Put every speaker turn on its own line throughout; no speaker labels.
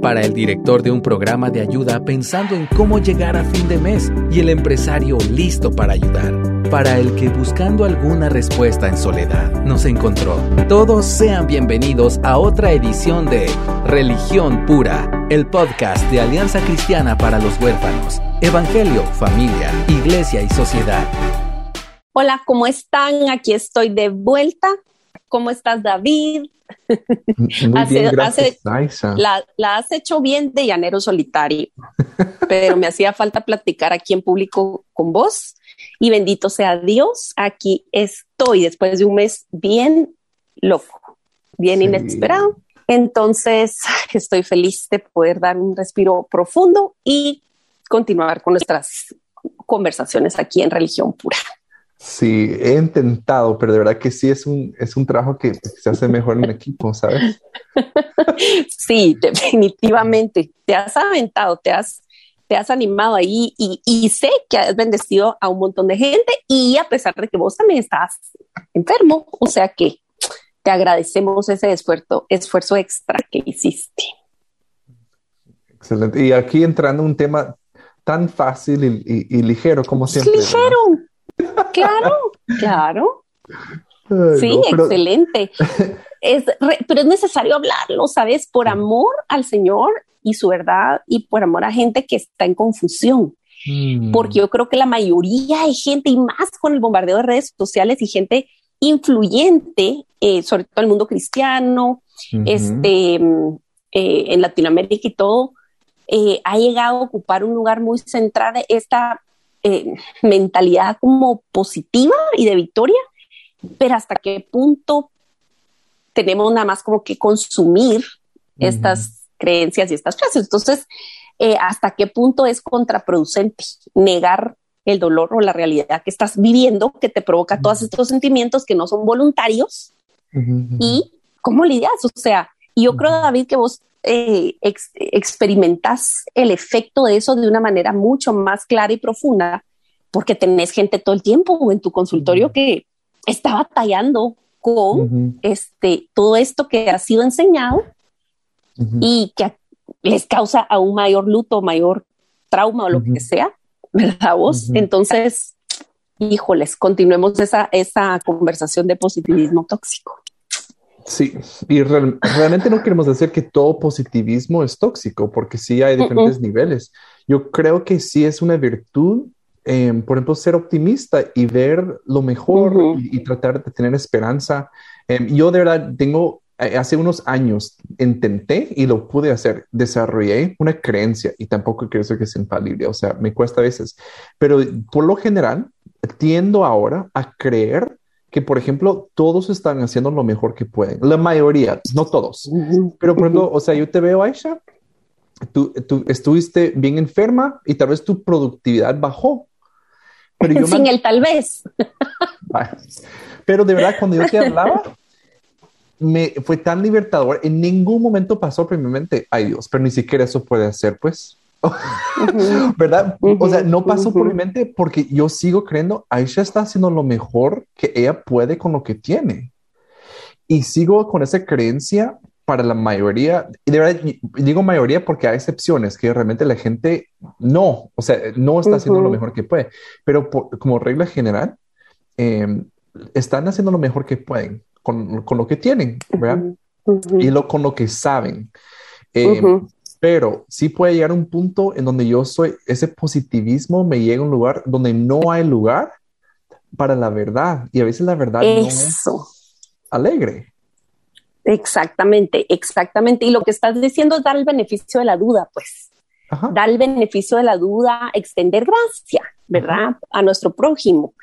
para el director de un programa de ayuda pensando en cómo llegar a fin de mes y el empresario listo para ayudar, para el que buscando alguna respuesta en soledad nos encontró. Todos sean bienvenidos a otra edición de Religión Pura, el podcast de Alianza Cristiana para los Huérfanos, Evangelio, Familia, Iglesia y Sociedad.
Hola, ¿cómo están? Aquí estoy de vuelta. ¿Cómo estás, David?
Muy bien, gracias,
la, has hecho bien de llanero solitario, pero me hacía falta platicar aquí en público con vos y bendito sea Dios, aquí estoy después de un mes bien loco, bien inesperado. Entonces estoy feliz de poder dar un respiro profundo y continuar con nuestras conversaciones aquí en Religión Pura.
Sí, he intentado, pero de verdad que sí es un, es un trabajo que se hace mejor en equipo, ¿sabes?
sí, definitivamente. Te has aventado, te has, te has animado ahí y, y, sé que has bendecido a un montón de gente y a pesar de que vos también estás enfermo, o sea que te agradecemos ese esfuerzo, esfuerzo extra que hiciste.
Excelente. Y aquí entrando un tema tan fácil y, ligero como siempre.
Ligero. Claro, claro. sí, excelente. Es pero es necesario hablarlo, ¿sabes? Por amor al Señor y su verdad y por amor a gente que está en confusión. Mm. Porque yo creo que la mayoría de gente, y más con el bombardeo de redes sociales y gente influyente, eh, sobre todo el mundo cristiano, este, eh, en Latinoamérica y todo, eh, ha llegado a ocupar un lugar muy central esta eh, mentalidad como positiva y de victoria, pero hasta qué punto tenemos nada más como que consumir estas creencias y estas frases. Entonces, eh, hasta qué punto es contraproducente negar el dolor o la realidad que estás viviendo que te provoca todos estos sentimientos que no son voluntarios y cómo lidias. O sea, yo creo, David, que vos eh, experimentas el efecto de eso de una manera mucho más clara y profunda, porque tenés gente todo el tiempo en tu consultorio que está batallando con este, todo esto que ha sido enseñado y que les causa aún mayor luto, mayor trauma o lo que sea, ¿verdad vos? Entonces, híjoles, continuemos esa, esa conversación de positivismo tóxico.
Sí, y realmente no queremos decir que todo positivismo es tóxico, porque sí hay diferentes niveles. Yo creo que sí es una virtud, em, por ejemplo, ser optimista y ver lo mejor y, tratar de tener esperanza. Em, yo de verdad tengo, eh, hace unos años intenté y lo pude hacer, desarrollé una creencia y tampoco creo que es infalible, o sea, me cuesta a veces, pero por lo general tiendo ahora a creer que, por ejemplo, todos están haciendo lo mejor que pueden. La mayoría, no todos. Pero, por ejemplo, o sea, yo te veo, Aisha, tú, tú estuviste bien enferma y tal vez tu productividad bajó.
Pero Sin el tal vez.
Pero de verdad, cuando yo te hablaba, me fue tan libertador. En ningún momento pasó por mi mente, ay Dios, pero ni siquiera eso puede hacer, pues. ¿Verdad? O sea, no pasó por mi mente porque yo sigo creyendo, Aisha está haciendo lo mejor que ella puede con lo que tiene. Y sigo con esa creencia para la mayoría, y de verdad digo mayoría porque hay excepciones que realmente la gente no, o sea, no está haciendo lo mejor que puede, pero como regla general, em, están haciendo lo mejor que pueden con, con lo que tienen, ¿verdad? Y lo, con lo que saben. Em, pero sí puede llegar a un punto en donde yo soy, ese positivismo me llega a un lugar donde no hay lugar para la verdad y a veces la verdad no es alegre.
Exactamente, exactamente. Y lo que estás diciendo es dar el beneficio de la duda, pues. Dar el beneficio de la duda, extender gracia, ¿verdad? A nuestro prójimo.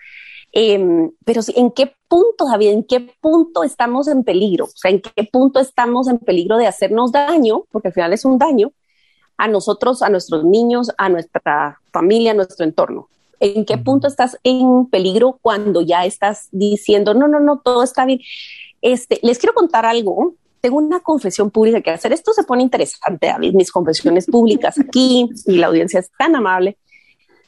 Em, pero ¿en qué punto, David? ¿En qué punto estamos en peligro? O sea, ¿en qué punto estamos en peligro de hacernos daño? Porque al final es un daño a nosotros, a nuestros niños, a nuestra familia, a nuestro entorno. ¿En qué punto estás en peligro cuando ya estás diciendo, no, no, no, todo está bien? Este, les quiero contar algo. tengo una confesión pública que hacer. Esto se pone interesante, David, mis confesiones públicas aquí y la audiencia es tan amable.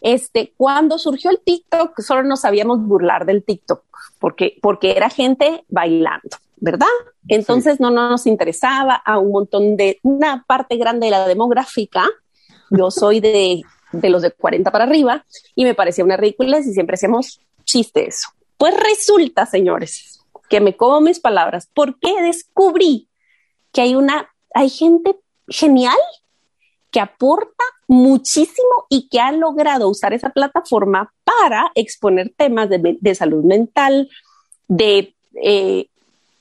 Este, cuando surgió el TikTok, solo nos sabíamos burlar del TikTok porque, porque era gente bailando, ¿verdad? Entonces no, no nos interesaba a un montón de, una parte grande de la demográfica. Yo soy de, de los de 40 para arriba y me parecía una ridícula y siempre hacíamos chiste eso. Pues resulta, señores, que me como mis palabras porque descubrí que hay una, hay gente genial que aporta muchísimo y que ha logrado usar esa plataforma para exponer temas de, salud mental, de, eh,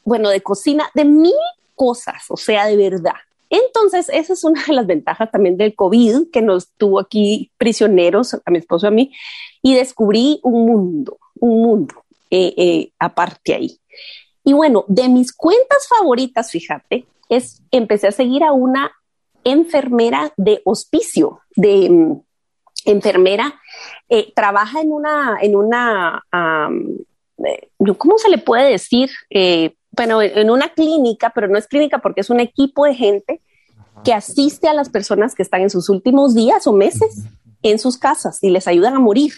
bueno, de cocina, de mil cosas, o sea, de verdad. Entonces, esa es una de las ventajas también del COVID que nos tuvo aquí prisioneros, a mi esposo y a mí, y descubrí un mundo, un mundo eh, eh, aparte ahí. Y bueno, de mis cuentas favoritas, fíjate, es empecé a seguir a una enfermera de hospicio, de mm, enfermera, eh, trabaja en una, en una, eh, ¿cómo se le puede decir? Eh, bueno, en una clínica, pero no es clínica porque es un equipo de gente que asiste a las personas que están en sus últimos días o meses en sus casas y les ayudan a morir.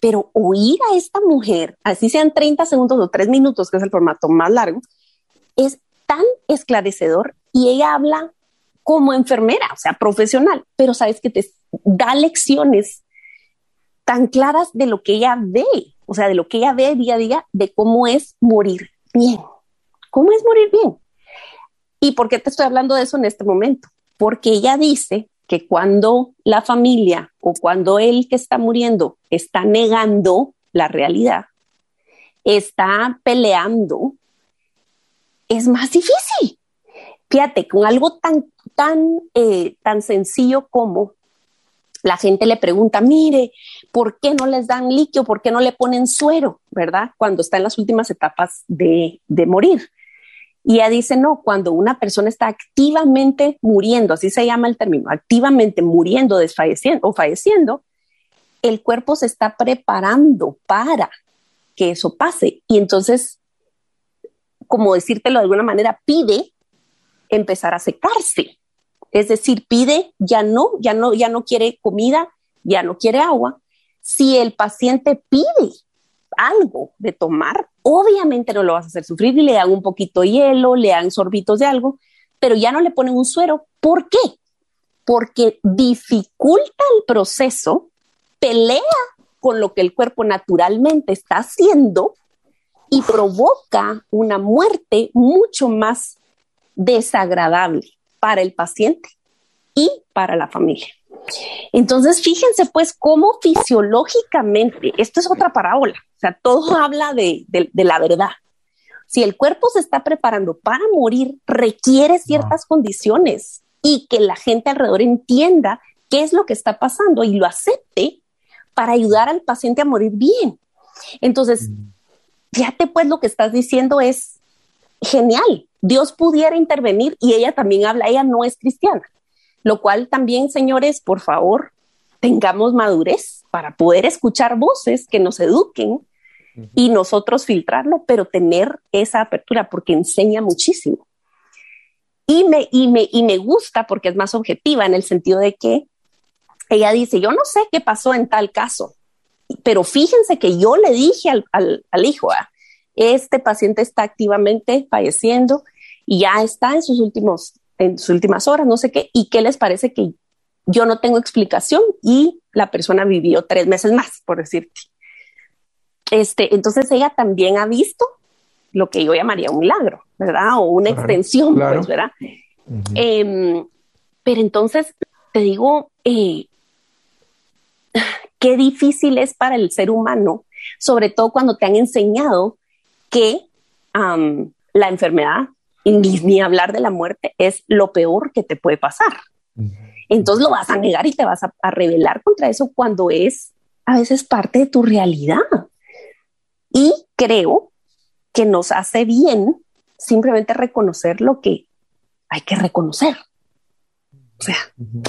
Pero oír a esta mujer, así sean 30 segundos o 3 minutos, que es el formato más largo, es tan esclarecedor y ella habla como enfermera, o sea, profesional, pero sabes que te da lecciones tan claras de lo que ella ve, o sea, de lo que ella ve día a día, de cómo es morir bien, cómo es morir bien. ¿Y por qué te estoy hablando de eso en este momento? Porque ella dice que cuando la familia o cuando él que está muriendo está negando la realidad, está peleando, es más difícil. Fíjate, con algo tan tan, eh, tan sencillo como la gente le pregunta, mire, ¿por qué no les dan líquido? ¿Por qué no le ponen suero? ¿Verdad? Cuando está en las últimas etapas de, de morir. Y ella dice, no, cuando una persona está activamente muriendo, así se llama el término, activamente muriendo, desfalleciendo o falleciendo, el cuerpo se está preparando para que eso pase. Y entonces, como decírtelo de alguna manera, pide empezar a secarse. Es decir, pide, ya no, ya no, ya no quiere comida, ya no quiere agua. Si el paciente pide algo de tomar, obviamente no lo vas a hacer sufrir y le dan un poquito de hielo, le dan sorbitos de algo, pero ya no le ponen un suero. ¿Por qué? Porque dificulta el proceso, pelea con lo que el cuerpo naturalmente está haciendo y provoca una muerte mucho más desagradable para el paciente y para la familia. Entonces, fíjense pues cómo fisiológicamente, esto es otra parábola, o sea, todo habla de, la verdad. Si el cuerpo se está preparando para morir, requiere ciertas condiciones y que la gente alrededor entienda qué es lo que está pasando y lo acepte para ayudar al paciente a morir bien. Entonces, mm. fíjate pues lo que estás diciendo es genial. Dios pudiera intervenir y ella también habla, ella no es cristiana, lo cual también, señores, por favor, tengamos madurez para poder escuchar voces que nos eduquen y nosotros filtrarlo, pero tener esa apertura porque enseña muchísimo. Y me, y, me, y me gusta porque es más objetiva en el sentido de que ella dice, yo no sé qué pasó en tal caso, pero fíjense que yo le dije al, al, hijo, ah, este paciente está activamente falleciendo y ya está en sus últimos, en sus últimas horas, no sé qué, y qué les parece que yo no tengo explicación y la persona vivió tres meses más, por decirte. Este, entonces ella también ha visto lo que yo llamaría un milagro, ¿verdad? O una extensión, pues, ¿verdad? Em, pero entonces te digo, eh, qué difícil es para el ser humano, sobre todo cuando te han enseñado que la enfermedad, ni, hablar de la muerte, es lo peor que te puede pasar. Entonces lo vas a negar y te vas a, rebelar contra eso cuando es a veces parte de tu realidad. Y creo que nos hace bien simplemente reconocer lo que hay que reconocer.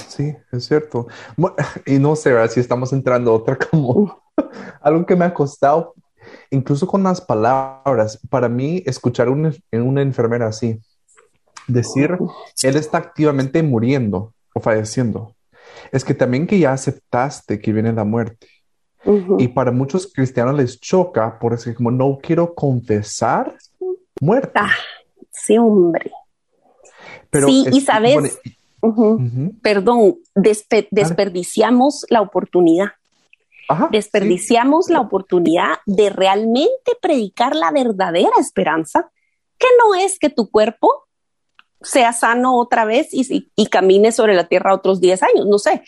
Sí, es cierto. y no sé si estamos entrando otra como algo que me ha costado incluso con las palabras, para mí escuchar en una enfermera así, decir, Él está activamente muriendo o falleciendo. Es que también que ya aceptaste que viene la muerte. Y para muchos cristianos les choca porque como no quiero confesar muerte.
Ah, sí, hombre. Pero sí, y sabes, perdón, desperdiciamos la oportunidad. Desperdiciamos la oportunidad de realmente predicar la verdadera esperanza, que no es que tu cuerpo sea sano otra vez y, y, camine sobre la tierra otros 10 años, no sé.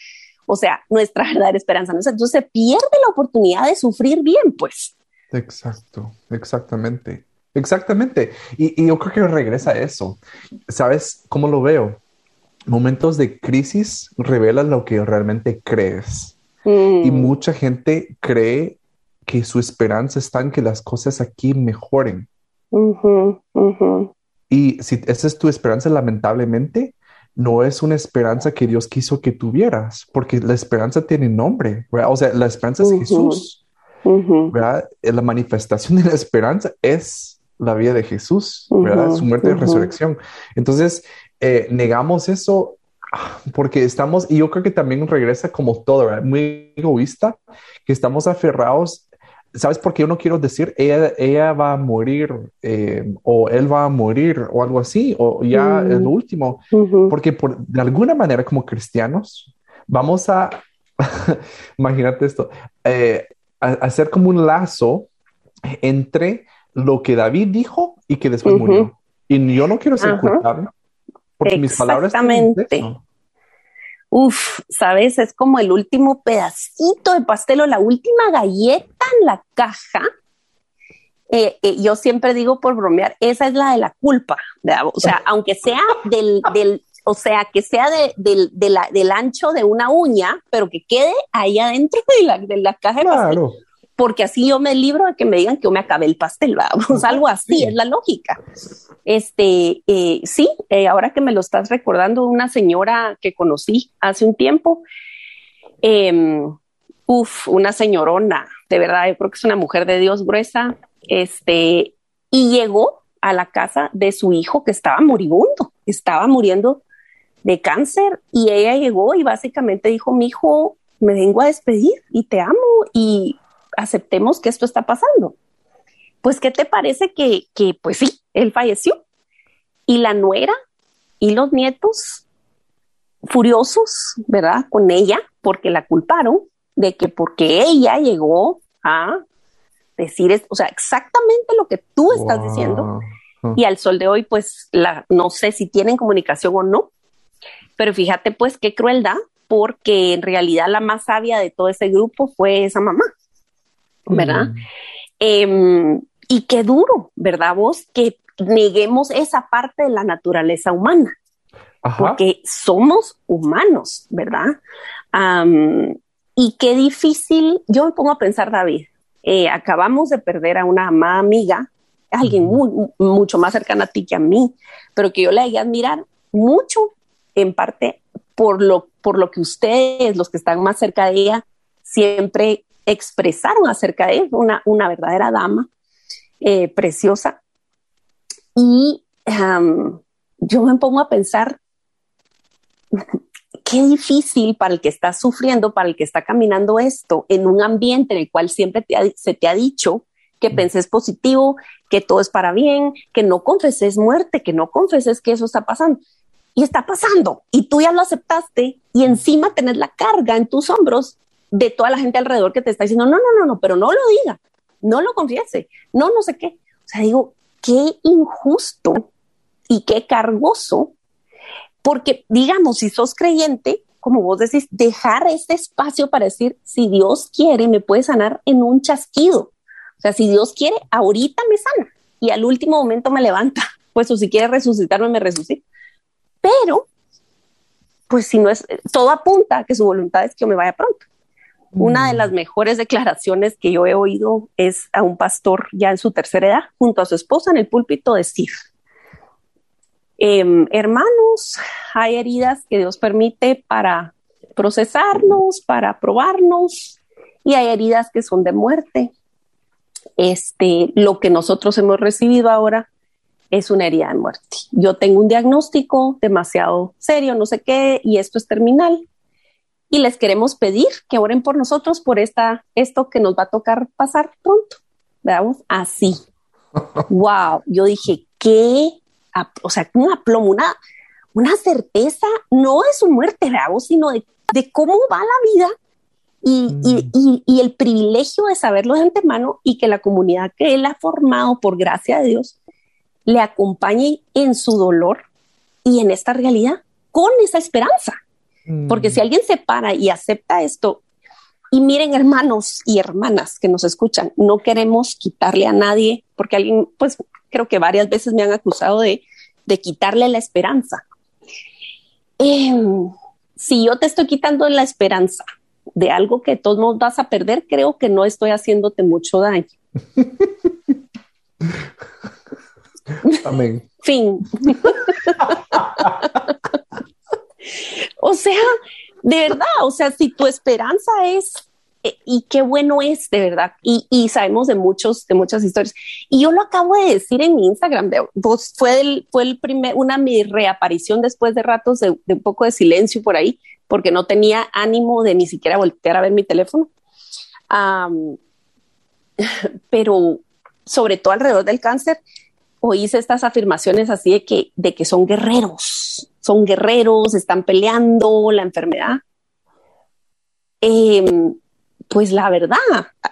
O sea, nuestra verdadera esperanza. ¿no? Entonces se pierde la oportunidad de sufrir bien, pues.
Exacto, exactamente. Exactamente. Y, yo creo que regresa a eso. ¿Sabes cómo lo veo? Momentos de crisis revelan lo que realmente crees. Mm. Y mucha gente cree que su esperanza está en que las cosas aquí mejoren. Y si esa es tu esperanza, lamentablemente, no es una esperanza que Dios quiso que tuvieras, porque la esperanza tiene nombre, O sea, la esperanza es Jesús, La manifestación de la esperanza es la vida de Jesús, ¿verdad? Su muerte y resurrección. Entonces, eh, negamos eso porque estamos, y yo creo que también regresa como todo, ¿verdad? Muy egoísta, que estamos aferrados ¿sabes por qué yo no quiero decir ella, ella va a morir eh, o él va a morir o algo así o ya es lo último? Porque por, de alguna manera como cristianos vamos a, imagínate esto, eh, hacer como un lazo entre lo que David dijo y que después murió. Y yo no quiero ser culpable porque mis palabras...
Exactamente. Uf, sabes, es como el último pedacito de pastel o la última galleta en la caja. Eh, eh, yo siempre digo por bromear, esa es la de la culpa. O sea, aunque sea del, del o sea, que sea de, del, de la, del ancho de una uña, pero que quede ahí adentro de la, de la caja de pastel porque así yo me libro de que me digan que yo me acabé el pastel, vamos, algo así, es la lógica. Este, eh, sí, eh, ahora que me lo estás recordando, una señora que conocí hace un tiempo, eh, uf, una señorona, de verdad, yo creo que es una mujer de Dios gruesa, este, y llegó a la casa de su hijo que estaba moribundo, estaba muriendo de cáncer, y ella llegó y básicamente dijo, mi hijo, me vengo a despedir y te amo y aceptemos que esto está pasando. Pues, ¿qué te parece que, que, pues sí, él falleció? Y la nuera y los nietos furiosos, ¿verdad? Con ella, porque la culparon de que porque ella llegó a decir, esto, o sea, exactamente lo que tú estás diciendo. Y al sol de hoy, pues, la, no sé si tienen comunicación o no, pero fíjate, pues, qué crueldad, porque en realidad la más sabia de todo ese grupo fue esa mamá. ¿Verdad? Em, y qué duro, ¿verdad vos? Que neguemos esa parte de la naturaleza humana, porque somos humanos, ¿verdad? y qué difícil, yo me pongo a pensar, David, eh, acabamos de perder a una amada amiga, alguien mucho más cercana a ti que a mí, pero que yo le a admirar mucho, en parte por lo, por lo que ustedes, los que están más cerca de ella, siempre expresaron acerca de él, una, una verdadera dama eh, preciosa. Y yo me pongo a pensar, qué difícil para el que está sufriendo, para el que está caminando esto, en un ambiente en el cual siempre se te ha dicho que mm. penses positivo, que todo es para bien, que no confeses muerte, que no confeses que eso está pasando. Y está pasando, y tú ya lo aceptaste, y encima tenés la carga en tus hombros de toda la gente alrededor que te está diciendo, no, no, no, no, pero no lo diga, no lo confiese, no, no sé qué. O sea, digo, qué injusto y qué cargoso, porque digamos, si sos creyente, como vos decís, dejar ese espacio para decir, si Dios quiere, me puede sanar en un chasquido. O sea, si Dios quiere, ahorita me sana y al último momento me levanta. Pues o si quiere resucitarme, me resucita. Pero, pues si no es, todo apunta a que su voluntad es que yo me vaya pronto. Una de las mm. mejores declaraciones que yo he oído es a un pastor ya en su tercera edad, junto a su esposa en el púlpito, decir, em, hermanos, hay heridas que Dios permite para procesarnos, para probarnos, y hay heridas que son de muerte. Este, lo que nosotros hemos recibido ahora es una herida de muerte. Yo tengo un diagnóstico demasiado serio, no sé qué, y esto es terminal. Y les queremos pedir que oren por nosotros por esta, esto que nos va a tocar pasar pronto. Veamos, así. wow. Yo dije, ¿qué? O sea, un aplomo, una, una certeza, no de su muerte, veamos, sino de, de cómo va la vida y, y, mm. y, el privilegio de saberlo de antemano y que la comunidad que él ha formado por gracia de Dios le acompañe en su dolor y en esta realidad con esa esperanza. Porque si alguien se para y acepta esto, y miren hermanos y hermanas que nos escuchan, no queremos quitarle a nadie, porque alguien, pues creo que varias veces me han acusado de, de quitarle la esperanza. Em, si yo te estoy quitando la esperanza de algo que todos nos vas a perder, creo que no estoy haciéndote mucho daño.
Amén.
Fin. o sea, de verdad, o sea, si tu esperanza es eh, y qué bueno es de verdad. Y, sabemos de muchos, de muchas historias. Y yo lo acabo de decir en mi Instagram. vos fue el, fue el primer, una mi reaparición después de ratos de, un poco de silencio por ahí, porque no tenía ánimo de ni siquiera voltear a ver mi teléfono. pero sobre todo alrededor del cáncer, oíste estas afirmaciones así de que, de que son guerreros, son guerreros, están peleando la enfermedad. Eh, pues la verdad,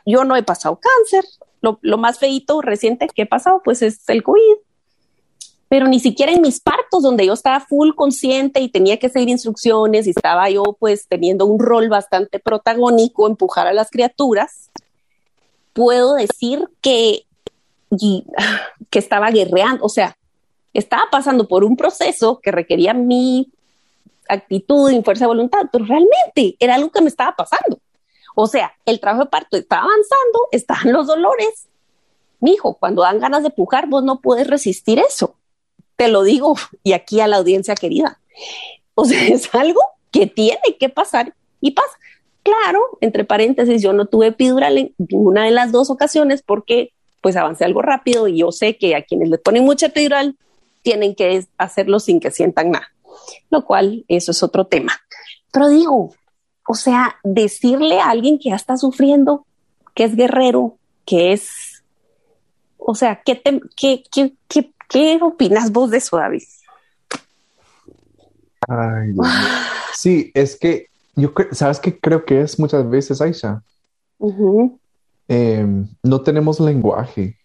yo no he pasado cáncer. Lo, más feito reciente que he pasado, pues es el COVID. Pero ni siquiera en mis partos, donde yo estaba full consciente y tenía que seguir instrucciones y estaba yo pues teniendo un rol bastante protagónico, empujar a las criaturas, puedo decir que, que estaba guerreando, o sea, estaba pasando por un proceso que requería mi actitud y fuerza de voluntad, pero realmente era algo que me estaba pasando. O sea, el trabajo de parto está avanzando, están los dolores. Mijo, cuando dan ganas de pujar, vos no puedes resistir eso. Te lo digo y aquí a la audiencia querida. O sea, es algo que tiene que pasar y pasa. Claro, entre paréntesis, yo no tuve epidural en ninguna de las dos ocasiones porque pues avancé algo rápido y yo sé que a quienes les ponen mucha epidural tienen que hacerlo sin que sientan nada, lo cual eso es otro tema. Pero digo, o sea, decirle a alguien que ya está sufriendo, que es guerrero, que es, o sea, ¿qué, qué, qué, qué, opinas vos de eso, David?
Ay, sí, es que yo, ¿sabes qué creo que es muchas veces, Aisha? Em, no tenemos lenguaje.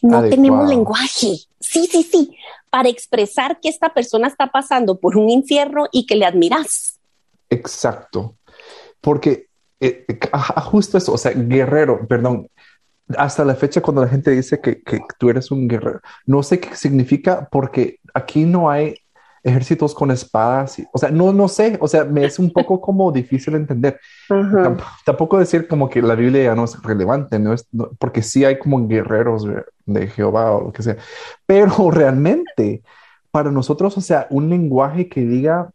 No tenemos lenguaje. Sí, sí, sí. Para expresar que esta persona está pasando por un infierno y que le admiras.
Exacto porque eh, eh justo eso, o sea, guerrero, perdón, hasta la fecha cuando la gente dice que, tú eres un guerrero, no sé qué significa porque aquí no hay ejércitos con espadas, o sea, no, no sé, o sea, me es un poco como difícil entender. tampoco, decir como que la Biblia ya no es relevante, no es, porque sí hay como guerreros de Jehová o lo que sea, pero realmente para nosotros, o sea, un lenguaje que diga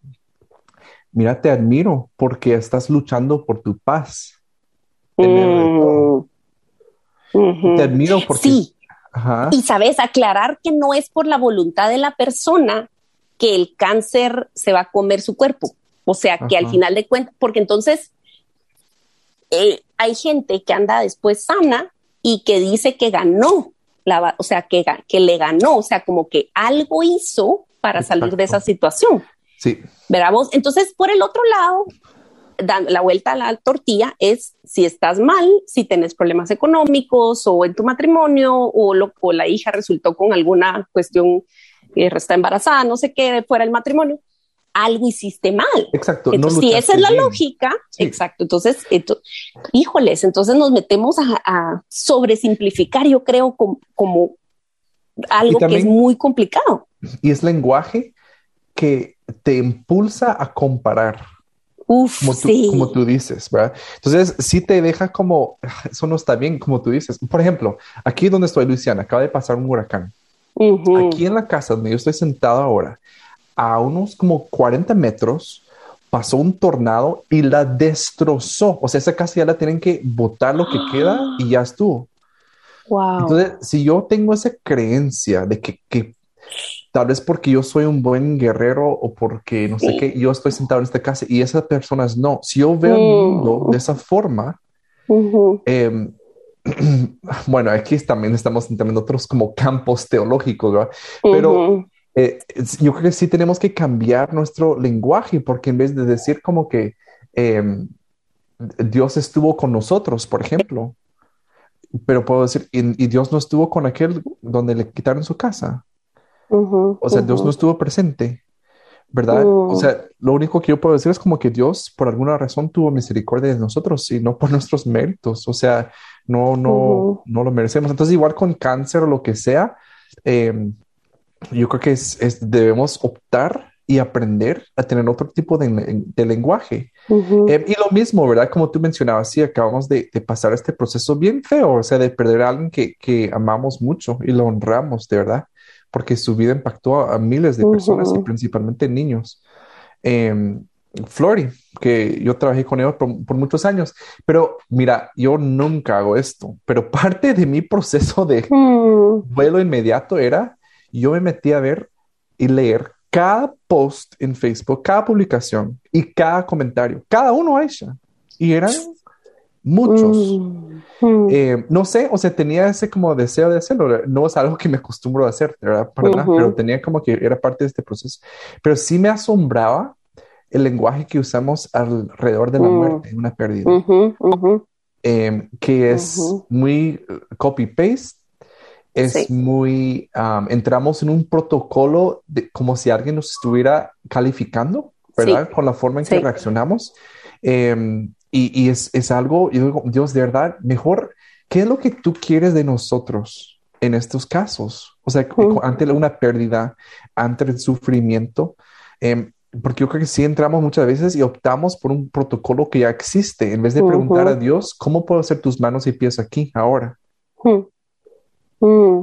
mira, te admiro porque estás luchando por tu paz. Mm. Te admiro porque...
Sí. Y sabes, aclarar que no es por la voluntad de la persona que el cáncer se va a comer su cuerpo. O sea, que al final de cuentas, porque entonces eh, hay gente que anda después sana y que dice que ganó, la, o sea, que, que le ganó, o sea, como que algo hizo para salir de esa situación.
Sí.
Veramos. Entonces, por el otro lado, dando la vuelta a la tortilla es si estás mal, si tienes problemas económicos o en tu matrimonio o, lo, o la hija resultó con alguna cuestión está embarazada, no sé qué, fuera el matrimonio, algo hiciste mal.
Exacto.
Entonces, si esa es la lógica, exacto. Entonces, híjoles, entonces nos metemos a, sobresimplificar, yo creo, como, algo que es muy complicado.
Y es lenguaje que te impulsa a comparar.
Uf,
como, tú, como tú dices, ¿verdad? Entonces, sí te deja como, eso no está bien, como tú dices. Por ejemplo, aquí donde estoy, Luisiana, acaba de pasar un huracán. Aquí en la casa donde yo estoy sentado ahora, a unos como 40 metros, pasó un tornado y la destrozó. O sea, esa casa ya la tienen que botar lo que queda y ya estuvo.
Wow.
Entonces, si yo tengo esa creencia de que, que tal vez porque yo soy un buen guerrero o porque no sé qué, yo estoy sentado en esta casa y esas personas no. Si yo veo el mundo de esa forma, bueno, aquí también estamos en otros como campos teológicos, ¿verdad? Pero eh, yo creo que sí tenemos que cambiar nuestro lenguaje porque en vez de decir como que em, Dios estuvo con nosotros, por ejemplo, pero puedo decir, y, Dios no estuvo con aquel donde le quitaron su casa. o sea, Dios no estuvo presente, ¿verdad? O sea, lo único que yo puedo decir es como que Dios por alguna razón tuvo misericordia de nosotros y no por nuestros méritos. O sea, no, no, no lo merecemos. Entonces, igual con cáncer o lo que sea, em, yo creo que es, debemos optar y aprender a tener otro tipo de, lenguaje. Eh, y lo mismo, ¿verdad? Como tú mencionabas, sí, acabamos de, pasar este proceso bien feo, o sea, de perder a alguien que, que amamos mucho y lo honramos, de verdad, porque su vida impactó a, miles de personas y principalmente niños. Eh, Flori, que yo trabajé con ella por, por, muchos años, pero mira, yo nunca hago esto, pero parte de mi proceso de mm. vuelo inmediato era, yo me metí a ver y leer cada post en Facebook, cada publicación y cada comentario, cada uno Aisha. Y eran muchos. Mm. Eh, no sé, o sea, tenía ese como deseo de hacerlo. No es algo que me acostumbro a hacer, ¿verdad? pero tenía como que era parte de este proceso. Pero sí me asombraba el lenguaje que usamos alrededor de la mm. muerte, una pérdida, em, que es muy copy-paste es muy, entramos en un protocolo de, como si alguien nos estuviera calificando, ¿verdad? Con la forma en que reaccionamos. Em, y, y es, es, algo, yo digo, Dios, de verdad, mejor, ¿qué es lo que tú quieres de nosotros en estos casos? O sea, ante una pérdida, ante el sufrimiento. Eh, porque yo creo que sí entramos muchas veces y optamos por un protocolo que ya existe, en vez de preguntar a Dios, ¿cómo puedo hacer tus manos y pies aquí, ahora?
Mm.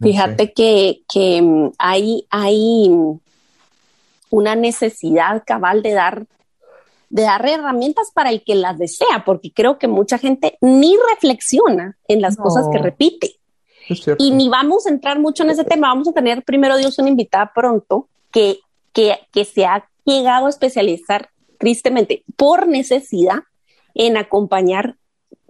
Fíjate que, que mm, hay, hay una necesidad cabal de dar, de dar herramientas para el que las desea, porque creo que mucha gente ni reflexiona en las cosas que repite. Y ni vamos a entrar mucho en ese tema. Vamos a tener primero Dios una invitada pronto que, que, que se ha llegado a especializar tristemente por necesidad en acompañar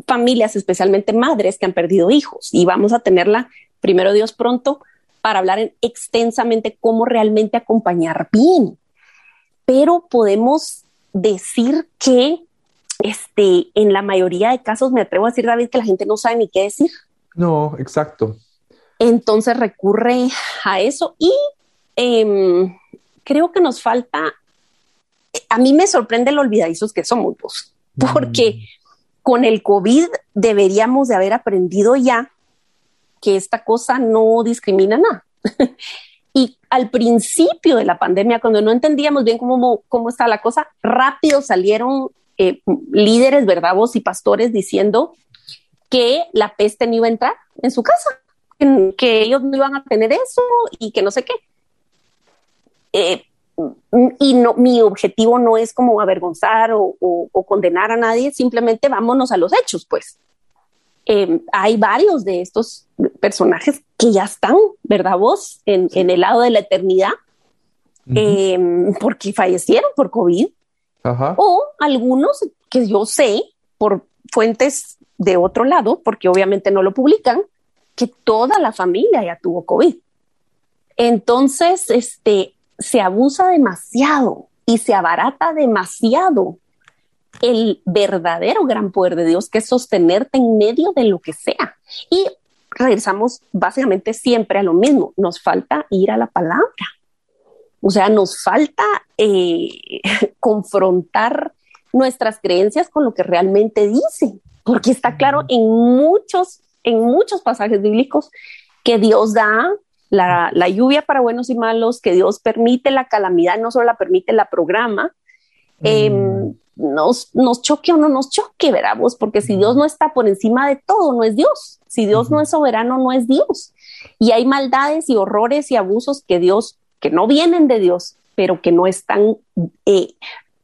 familias, especialmente madres que han perdido hijos. Y vamos a tenerla, primero Dios, pronto para hablar extensamente cómo realmente acompañar bien. Pero podemos decir que este, en la mayoría de casos, me atrevo a decir, David, que la gente no sabe ni qué decir.
No, exacto.
Entonces recurre a eso y em, creo que nos falta, a mí me sorprende lo olvidadizos que somos, vos, porque mm con el COVID deberíamos de haber aprendido ya que esta cosa no discrimina nada. y al principio de la pandemia, cuando no entendíamos bien cómo, cómo está la cosa, rápido salieron eh, líderes, ¿verdad? Vos y pastores diciendo que la peste no iba a entrar en su casa, que ellos no iban a tener eso y que no sé qué. Eh, y no, mi objetivo no es como avergonzar o, condenar a nadie, simplemente vámonos a los hechos, pues. Em, hay varios de estos personajes que ya están, ¿verdad vos? En, el lado de la eternidad, em, porque fallecieron por COVID, o algunos que yo sé por fuentes de otro lado, porque obviamente no lo publican, que toda la familia ya tuvo COVID. Entonces, este, se abusa demasiado y se abarata demasiado el verdadero gran poder de Dios, que es sostenerte en medio de lo que sea. Y regresamos básicamente siempre a lo mismo, nos falta ir a la palabra. O sea, nos falta eh, confrontar nuestras creencias con lo que realmente dice, porque está claro en muchos, en muchos pasajes bíblicos que Dios da la, lluvia para buenos y malos, que Dios permite la calamidad, no solo la permite, la programa, mm. nos, nos choque o no nos choque, veramos, porque si Dios no está por encima de todo, no es Dios. Si Dios no es soberano, no es Dios. Y hay maldades y horrores y abusos que Dios, que no vienen de Dios, pero que no están, eh,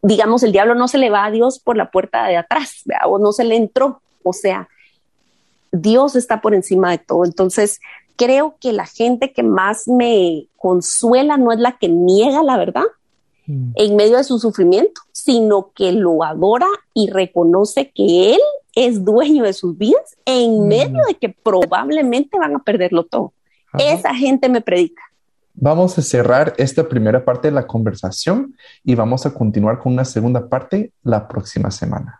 digamos, el diablo no se le va a Dios por la puerta de atrás, o no se le entró. O sea, Dios está por encima de todo. Entonces, creo que la gente que más me consuela no es la que niega la verdad mm. En medio de su sufrimiento, sino que lo adora y reconoce que Él es dueño de sus vidas en mm. medio de que probablemente van a perderlo todo. Esa gente me predica.
Vamos a cerrar esta primera parte de la conversación y vamos a continuar con una segunda parte la próxima semana.